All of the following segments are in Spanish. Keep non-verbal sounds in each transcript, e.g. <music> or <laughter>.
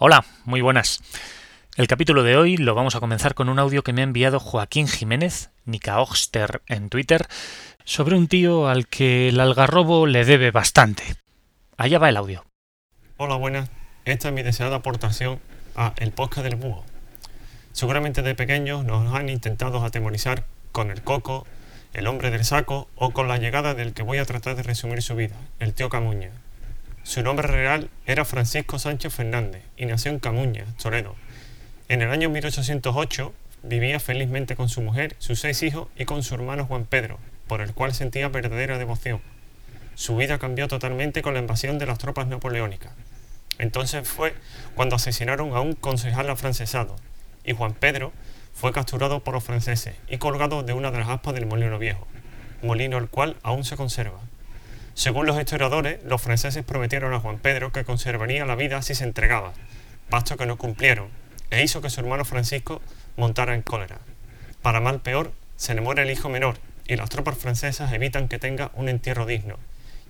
Hola, muy buenas. El capítulo de hoy lo vamos a comenzar con un audio que me ha enviado Joaquín Jiménez, Nika Oxter en Twitter, sobre un tío al que el algarrobo le debe bastante. Allá va el audio. Hola, buenas. Esta es mi deseada aportación a El Podcast del Búho. Seguramente de pequeños nos han intentado atemorizar con el coco, el hombre del saco o con la llegada del que voy a tratar de resumir su vida, el tío Camuña. Su nombre real era Francisco Sánchez Fernández y nació en Camuña, Toledo. En el año 1808 vivía felizmente con su mujer, sus seis hijos y con su hermano Juan Pedro, por el cual sentía verdadera devoción. Su vida cambió totalmente con la invasión de las tropas napoleónicas. Entonces fue cuando asesinaron a un concejal afrancesado y Juan Pedro fue capturado por los franceses y colgado de una de las aspas del molino viejo, molino el cual aún se conserva. Según los historiadores, los franceses prometieron a Juan Pedro que conservaría la vida si se entregaba, pasto que no cumplieron, e hizo que su hermano Francisco montara en cólera. Para mal peor, se le muere el hijo menor, y las tropas francesas evitan que tenga un entierro digno.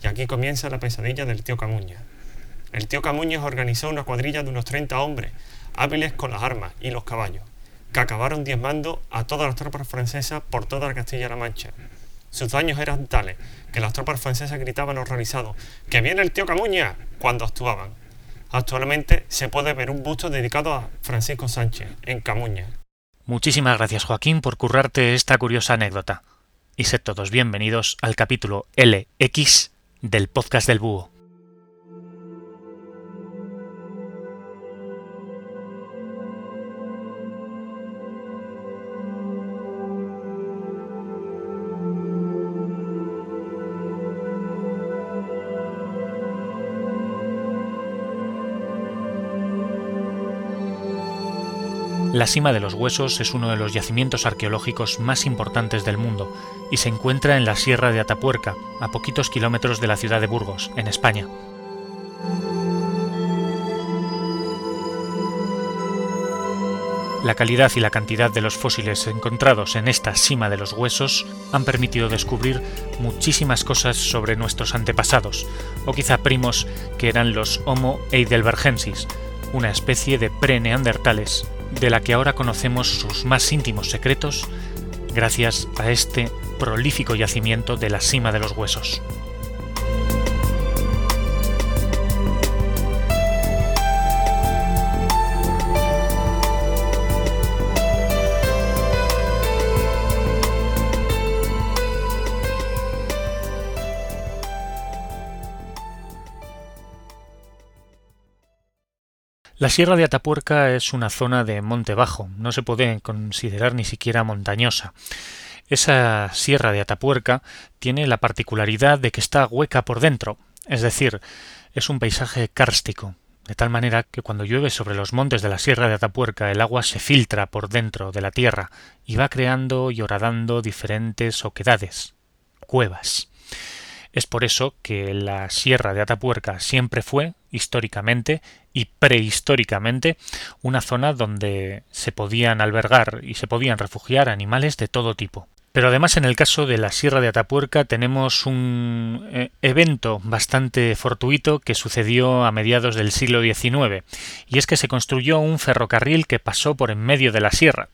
Y aquí comienza la pesadilla del tío Camuña. El tío Camuñas organizó una cuadrilla de unos 30 hombres, hábiles con las armas y los caballos, que acabaron diezmando a todas las tropas francesas por toda la Castilla-La Mancha. Sus daños eran tales que las tropas francesas gritaban horrorizados ¡Que viene el tío Camuña! cuando actuaban. Actualmente se puede ver un busto dedicado a Francisco Sánchez, en Camuña. Muchísimas gracias Joaquín por currarte esta curiosa anécdota. Y sed todos bienvenidos al capítulo LX del podcast del búho. La Cima de los Huesos es uno de los yacimientos arqueológicos más importantes del mundo y se encuentra en la Sierra de Atapuerca, a poquitos kilómetros de la ciudad de Burgos, en España. La calidad y la cantidad de los fósiles encontrados en esta cima de los huesos han permitido descubrir muchísimas cosas sobre nuestros antepasados, o quizá primos que eran los Homo heidelbergensis, una especie de pre-neandertales de la que ahora conocemos sus más íntimos secretos gracias a este prolífico yacimiento de la cima de los huesos. La Sierra de Atapuerca es una zona de monte bajo, no se puede considerar ni siquiera montañosa. Esa Sierra de Atapuerca tiene la particularidad de que está hueca por dentro, es decir, es un paisaje kárstico, de tal manera que cuando llueve sobre los montes de la Sierra de Atapuerca el agua se filtra por dentro de la tierra y va creando y horadando diferentes oquedades, cuevas. Es por eso que la Sierra de Atapuerca siempre fue, históricamente y prehistóricamente, una zona donde se podían albergar y se podían refugiar animales de todo tipo. Pero además en el caso de la Sierra de Atapuerca tenemos un eh, evento bastante fortuito que sucedió a mediados del siglo XIX, y es que se construyó un ferrocarril que pasó por en medio de la sierra,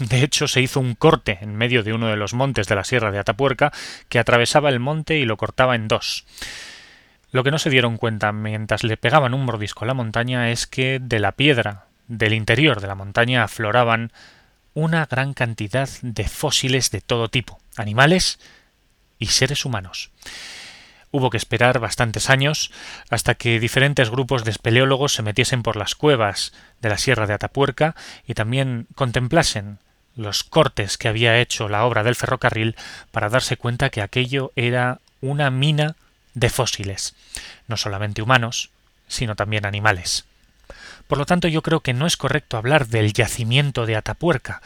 de hecho, se hizo un corte en medio de uno de los montes de la Sierra de Atapuerca que atravesaba el monte y lo cortaba en dos. Lo que no se dieron cuenta mientras le pegaban un mordisco a la montaña es que de la piedra del interior de la montaña afloraban una gran cantidad de fósiles de todo tipo, animales y seres humanos. Hubo que esperar bastantes años hasta que diferentes grupos de espeleólogos se metiesen por las cuevas de la Sierra de Atapuerca y también contemplasen los cortes que había hecho la obra del ferrocarril para darse cuenta que aquello era una mina de fósiles, no solamente humanos, sino también animales. Por lo tanto, yo creo que no es correcto hablar del yacimiento de Atapuerca,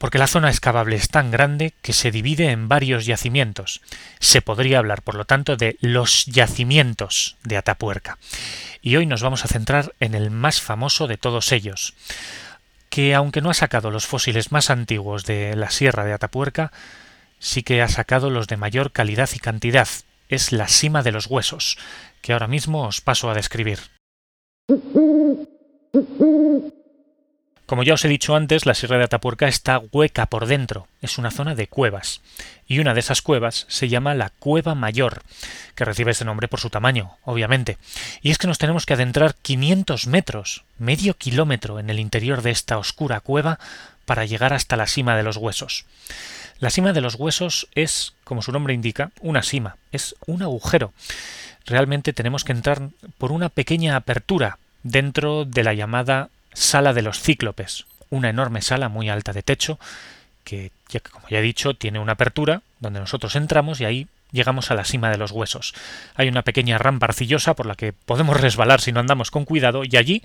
porque la zona excavable es tan grande que se divide en varios yacimientos. Se podría hablar, por lo tanto, de los yacimientos de Atapuerca. Y hoy nos vamos a centrar en el más famoso de todos ellos, que aunque no ha sacado los fósiles más antiguos de la Sierra de Atapuerca, sí que ha sacado los de mayor calidad y cantidad. Es la cima de los huesos, que ahora mismo os paso a describir. Como ya os he dicho antes, la Sierra de Atapuerca está hueca por dentro, es una zona de cuevas, y una de esas cuevas se llama la Cueva Mayor, que recibe ese nombre por su tamaño, obviamente. Y es que nos tenemos que adentrar 500 metros, medio kilómetro en el interior de esta oscura cueva para llegar hasta la cima de los huesos. La cima de los huesos es, como su nombre indica, una cima, es un agujero. Realmente tenemos que entrar por una pequeña apertura dentro de la llamada Sala de los Cíclopes, una enorme sala muy alta de techo que, como ya he dicho, tiene una apertura donde nosotros entramos y ahí llegamos a la cima de los huesos. Hay una pequeña rampa arcillosa por la que podemos resbalar si no andamos con cuidado y allí,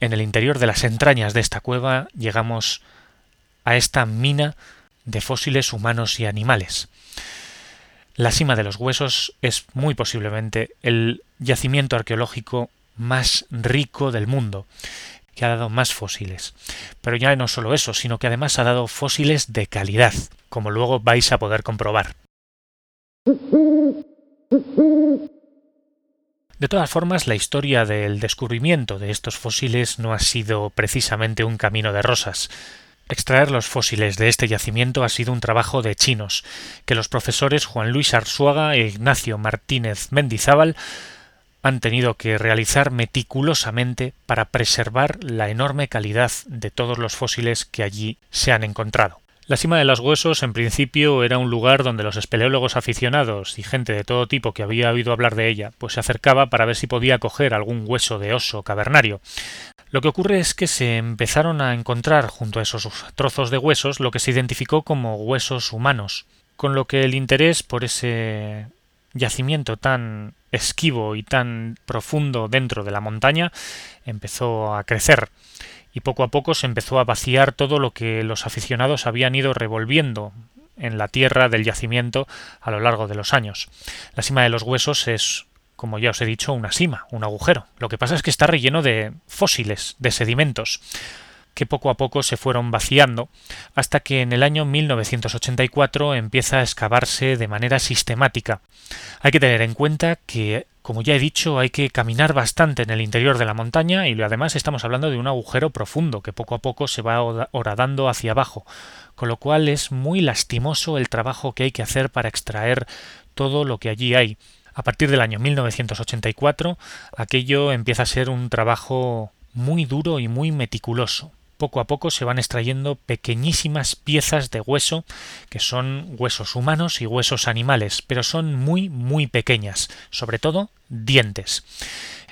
en el interior de las entrañas de esta cueva, llegamos a esta mina de fósiles humanos y animales. La cima de los huesos es muy posiblemente el yacimiento arqueológico más rico del mundo que ha dado más fósiles. Pero ya no solo eso, sino que además ha dado fósiles de calidad, como luego vais a poder comprobar. De todas formas, la historia del descubrimiento de estos fósiles no ha sido precisamente un camino de rosas. Extraer los fósiles de este yacimiento ha sido un trabajo de chinos, que los profesores Juan Luis Arzuaga e Ignacio Martínez Mendizábal han tenido que realizar meticulosamente para preservar la enorme calidad de todos los fósiles que allí se han encontrado. La cima de los huesos en principio era un lugar donde los espeleólogos aficionados y gente de todo tipo que había oído hablar de ella pues se acercaba para ver si podía coger algún hueso de oso cavernario. Lo que ocurre es que se empezaron a encontrar junto a esos trozos de huesos lo que se identificó como huesos humanos, con lo que el interés por ese yacimiento tan esquivo y tan profundo dentro de la montaña empezó a crecer y poco a poco se empezó a vaciar todo lo que los aficionados habían ido revolviendo en la tierra del yacimiento a lo largo de los años. La cima de los huesos es, como ya os he dicho, una cima, un agujero. Lo que pasa es que está relleno de fósiles, de sedimentos que poco a poco se fueron vaciando, hasta que en el año 1984 empieza a excavarse de manera sistemática. Hay que tener en cuenta que, como ya he dicho, hay que caminar bastante en el interior de la montaña y además estamos hablando de un agujero profundo que poco a poco se va horadando hacia abajo, con lo cual es muy lastimoso el trabajo que hay que hacer para extraer todo lo que allí hay. A partir del año 1984, aquello empieza a ser un trabajo muy duro y muy meticuloso poco a poco se van extrayendo pequeñísimas piezas de hueso que son huesos humanos y huesos animales, pero son muy muy pequeñas, sobre todo dientes.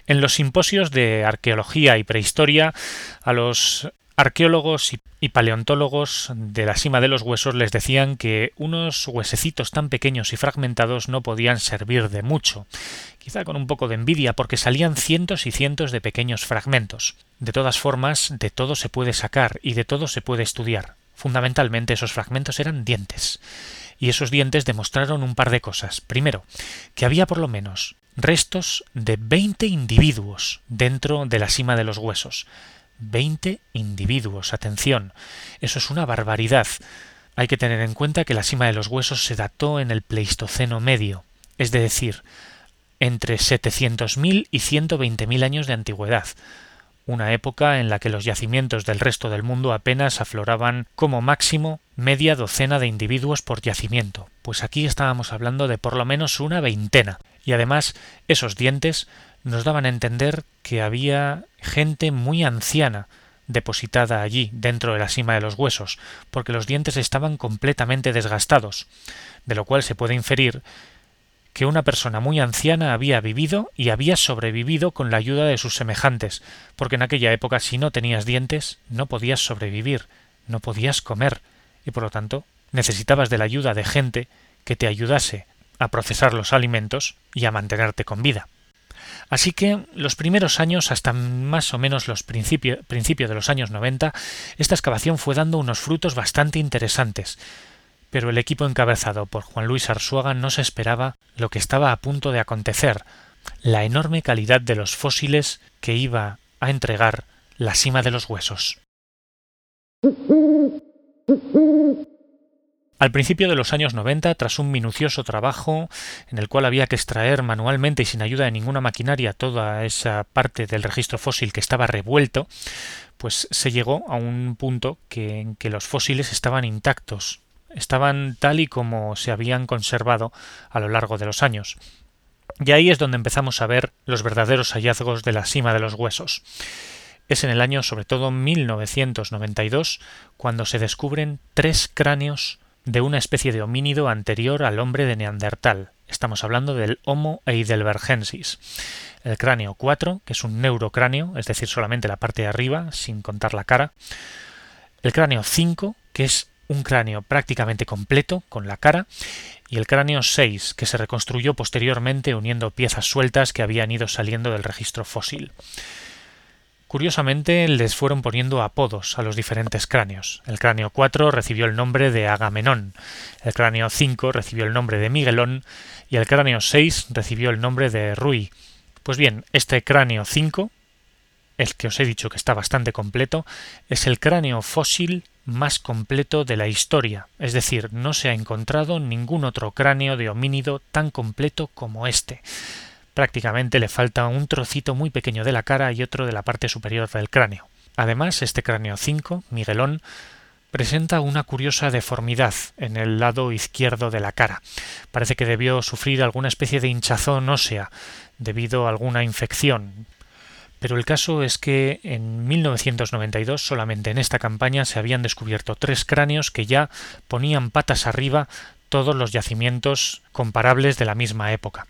En los simposios de arqueología y prehistoria a los arqueólogos y paleontólogos de la cima de los huesos les decían que unos huesecitos tan pequeños y fragmentados no podían servir de mucho, quizá con un poco de envidia porque salían cientos y cientos de pequeños fragmentos. De todas formas, de todo se puede sacar y de todo se puede estudiar. Fundamentalmente esos fragmentos eran dientes. Y esos dientes demostraron un par de cosas. Primero, que había por lo menos restos de veinte individuos dentro de la cima de los huesos. 20 individuos. Atención, eso es una barbaridad. Hay que tener en cuenta que la cima de los huesos se dató en el Pleistoceno medio, es decir, entre 700.000 y 120.000 años de antigüedad, una época en la que los yacimientos del resto del mundo apenas afloraban como máximo media docena de individuos por yacimiento, pues aquí estábamos hablando de por lo menos una veintena, y además esos dientes nos daban a entender que había gente muy anciana depositada allí, dentro de la cima de los huesos, porque los dientes estaban completamente desgastados, de lo cual se puede inferir que una persona muy anciana había vivido y había sobrevivido con la ayuda de sus semejantes, porque en aquella época si no tenías dientes no podías sobrevivir, no podías comer, y por lo tanto necesitabas de la ayuda de gente que te ayudase a procesar los alimentos y a mantenerte con vida. Así que los primeros años, hasta más o menos los principios de los años 90, esta excavación fue dando unos frutos bastante interesantes. Pero el equipo encabezado por Juan Luis Arzuaga no se esperaba lo que estaba a punto de acontecer, la enorme calidad de los fósiles que iba a entregar la cima de los huesos. Al principio de los años 90, tras un minucioso trabajo en el cual había que extraer manualmente y sin ayuda de ninguna maquinaria toda esa parte del registro fósil que estaba revuelto, pues se llegó a un punto que, en que los fósiles estaban intactos, estaban tal y como se habían conservado a lo largo de los años. Y ahí es donde empezamos a ver los verdaderos hallazgos de la cima de los huesos. Es en el año sobre todo 1992 cuando se descubren tres cráneos de una especie de homínido anterior al hombre de Neandertal. Estamos hablando del Homo heidelbergensis. El cráneo 4, que es un neurocráneo, es decir, solamente la parte de arriba, sin contar la cara. El cráneo 5, que es un cráneo prácticamente completo, con la cara. Y el cráneo 6, que se reconstruyó posteriormente uniendo piezas sueltas que habían ido saliendo del registro fósil. Curiosamente les fueron poniendo apodos a los diferentes cráneos. El cráneo 4 recibió el nombre de Agamenón, el cráneo 5 recibió el nombre de Miguelón y el cráneo 6 recibió el nombre de Rui. Pues bien, este cráneo 5, el que os he dicho que está bastante completo, es el cráneo fósil más completo de la historia, es decir, no se ha encontrado ningún otro cráneo de homínido tan completo como este. Prácticamente le falta un trocito muy pequeño de la cara y otro de la parte superior del cráneo. Además, este cráneo 5, Miguelón, presenta una curiosa deformidad en el lado izquierdo de la cara. Parece que debió sufrir alguna especie de hinchazón ósea debido a alguna infección. Pero el caso es que en 1992 solamente en esta campaña se habían descubierto tres cráneos que ya ponían patas arriba todos los yacimientos comparables de la misma época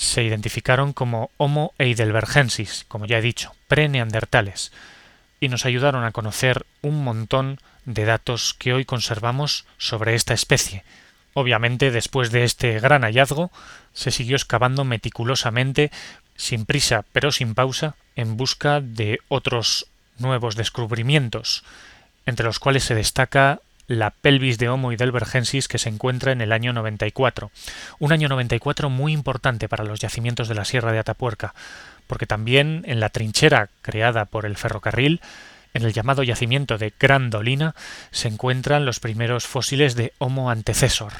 se identificaron como Homo heidelbergensis, como ya he dicho, pre-neandertales, y nos ayudaron a conocer un montón de datos que hoy conservamos sobre esta especie. Obviamente, después de este gran hallazgo, se siguió excavando meticulosamente, sin prisa pero sin pausa, en busca de otros nuevos descubrimientos, entre los cuales se destaca la pelvis de Homo heidelbergensis que se encuentra en el año 94. Un año 94 muy importante para los yacimientos de la Sierra de Atapuerca, porque también en la trinchera creada por el ferrocarril, en el llamado yacimiento de Gran Dolina, se encuentran los primeros fósiles de Homo antecesor,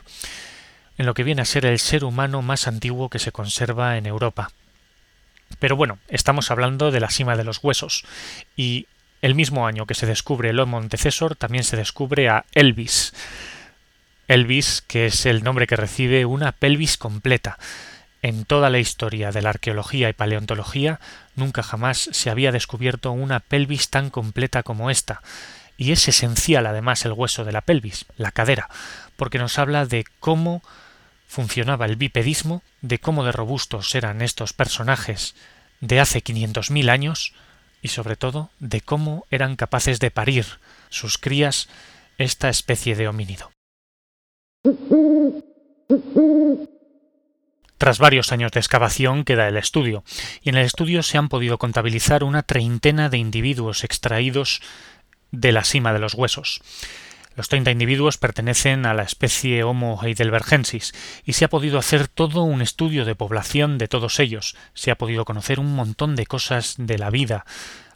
en lo que viene a ser el ser humano más antiguo que se conserva en Europa. Pero bueno, estamos hablando de la cima de los huesos, y el mismo año que se descubre el Homo antecesor, también se descubre a Elvis. Elvis, que es el nombre que recibe una pelvis completa. En toda la historia de la arqueología y paleontología nunca jamás se había descubierto una pelvis tan completa como esta, y es esencial además el hueso de la pelvis, la cadera, porque nos habla de cómo funcionaba el bipedismo, de cómo de robustos eran estos personajes de hace 500.000 años, y sobre todo de cómo eran capaces de parir sus crías esta especie de homínido. Tras varios años de excavación queda el estudio, y en el estudio se han podido contabilizar una treintena de individuos extraídos de la cima de los huesos. Los 30 individuos pertenecen a la especie Homo heidelbergensis y se ha podido hacer todo un estudio de población de todos ellos. Se ha podido conocer un montón de cosas de la vida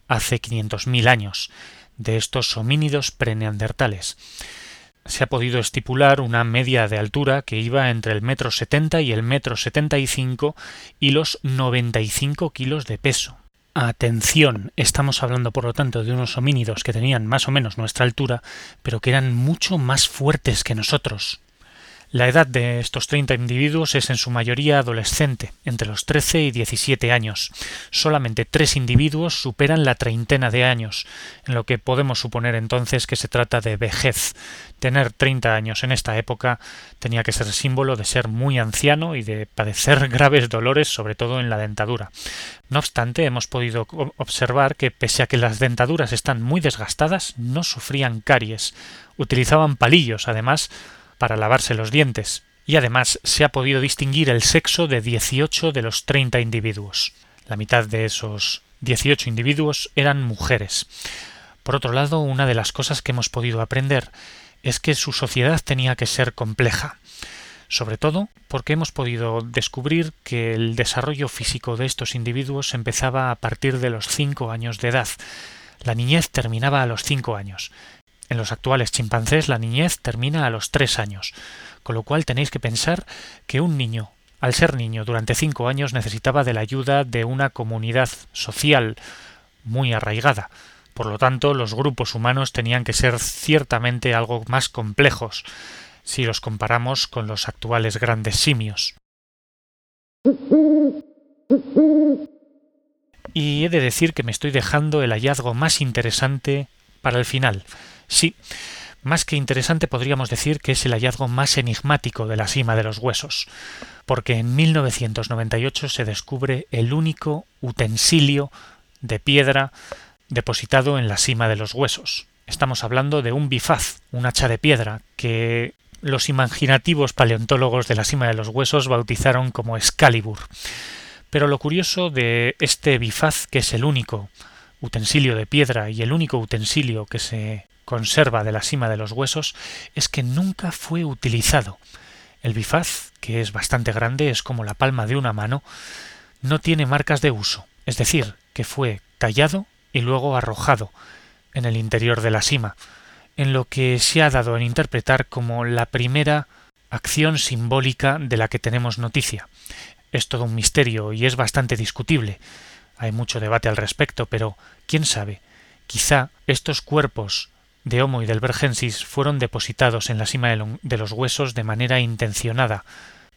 hace 500.000 años, de estos homínidos preneandertales. Se ha podido estipular una media de altura que iba entre el metro setenta y el metro setenta y cinco y los 95 kilos de peso. Atención, estamos hablando por lo tanto de unos homínidos que tenían más o menos nuestra altura, pero que eran mucho más fuertes que nosotros. La edad de estos 30 individuos es en su mayoría adolescente, entre los 13 y 17 años. Solamente tres individuos superan la treintena de años, en lo que podemos suponer entonces que se trata de vejez. Tener 30 años en esta época tenía que ser símbolo de ser muy anciano y de padecer <laughs> graves dolores, sobre todo en la dentadura. No obstante, hemos podido observar que pese a que las dentaduras están muy desgastadas, no sufrían caries. Utilizaban palillos, además, para lavarse los dientes, y además se ha podido distinguir el sexo de 18 de los 30 individuos. La mitad de esos 18 individuos eran mujeres. Por otro lado, una de las cosas que hemos podido aprender es que su sociedad tenía que ser compleja, sobre todo porque hemos podido descubrir que el desarrollo físico de estos individuos empezaba a partir de los cinco años de edad. La niñez terminaba a los cinco años, En los actuales chimpancés la niñez termina a los tres años, con lo cual tenéis que pensar que un niño, al ser niño durante cinco años, necesitaba de la ayuda de una comunidad social muy arraigada. Por lo tanto, los grupos humanos tenían que ser ciertamente algo más complejos, si los comparamos con los actuales grandes simios. Y he de decir que me estoy dejando el hallazgo más interesante para el final. Sí, más que interesante podríamos decir que es el hallazgo más enigmático de la cima de los huesos, porque en 1998 se descubre el único utensilio de piedra depositado en la cima de los huesos. Estamos hablando de un bifaz, un hacha de piedra, que los imaginativos paleontólogos de la cima de los huesos bautizaron como Excalibur. Pero lo curioso de este bifaz, que es el único utensilio de piedra y el único utensilio que se conserva de la cima de los huesos, es que nunca fue utilizado. El bifaz, que es bastante grande, es como la palma de una mano, no tiene marcas de uso, es decir, que fue tallado y luego arrojado en el interior de la cima, en lo que se ha dado en interpretar como la primera acción simbólica de la que tenemos noticia. Es todo un misterio y es bastante discutible. Hay mucho debate al respecto, pero quién sabe, quizá estos cuerpos de Homo y del Vergensis fueron depositados en la cima de los huesos de manera intencionada,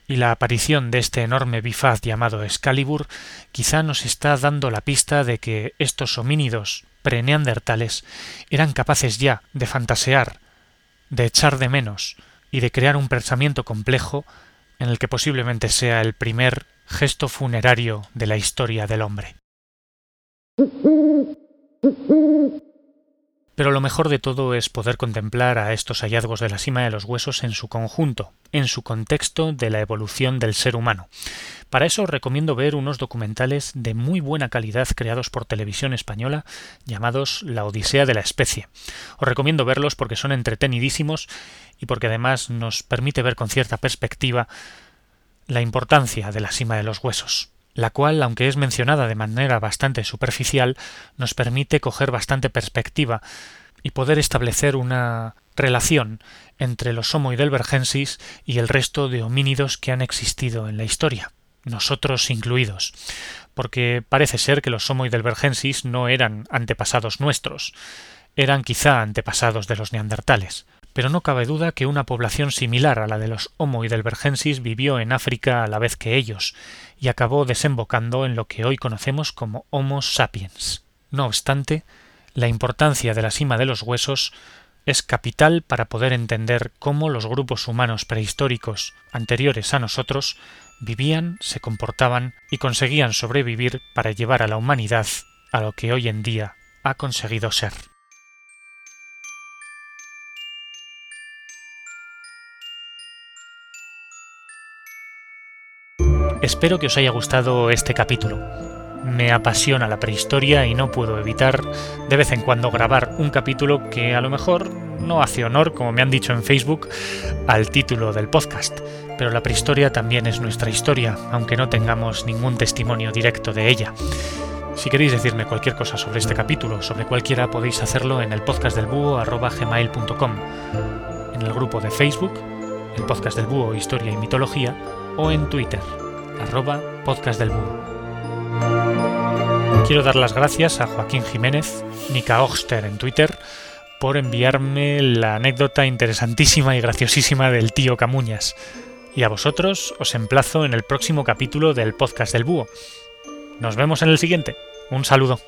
y la aparición de este enorme bifaz llamado Excalibur quizá nos está dando la pista de que estos homínidos preneandertales eran capaces ya de fantasear, de echar de menos y de crear un pensamiento complejo en el que posiblemente sea el primer gesto funerario de la historia del hombre. Pero lo mejor de todo es poder contemplar a estos hallazgos de la cima de los huesos en su conjunto, en su contexto de la evolución del ser humano. Para eso recomiendo ver unos documentales de muy buena calidad creados por televisión española llamados La Odisea de la Especie. Os recomiendo verlos porque son entretenidísimos y porque además nos permite ver con cierta perspectiva la importancia de la cima de los huesos la cual, aunque es mencionada de manera bastante superficial, nos permite coger bastante perspectiva y poder establecer una relación entre los Homo heidelbergensis y el resto de homínidos que han existido en la historia, nosotros incluidos, porque parece ser que los Homo heidelbergensis no eran antepasados nuestros, eran quizá antepasados de los neandertales pero no cabe duda que una población similar a la de los Homo heidelbergensis vivió en África a la vez que ellos, y acabó desembocando en lo que hoy conocemos como Homo sapiens. No obstante, la importancia de la cima de los huesos es capital para poder entender cómo los grupos humanos prehistóricos anteriores a nosotros vivían, se comportaban y conseguían sobrevivir para llevar a la humanidad a lo que hoy en día ha conseguido ser. Espero que os haya gustado este capítulo. Me apasiona la prehistoria y no puedo evitar de vez en cuando grabar un capítulo que a lo mejor no hace honor, como me han dicho en Facebook, al título del podcast. Pero la prehistoria también es nuestra historia, aunque no tengamos ningún testimonio directo de ella. Si queréis decirme cualquier cosa sobre este capítulo, sobre cualquiera, podéis hacerlo en el podcast del búho en el grupo de Facebook, el podcast del búho Historia y Mitología, o en Twitter, arroba podcast del búho. Quiero dar las gracias a Joaquín Jiménez, Nika Oxter en Twitter, por enviarme la anécdota interesantísima y graciosísima del tío Camuñas. Y a vosotros os emplazo en el próximo capítulo del podcast del búho. Nos vemos en el siguiente. Un saludo.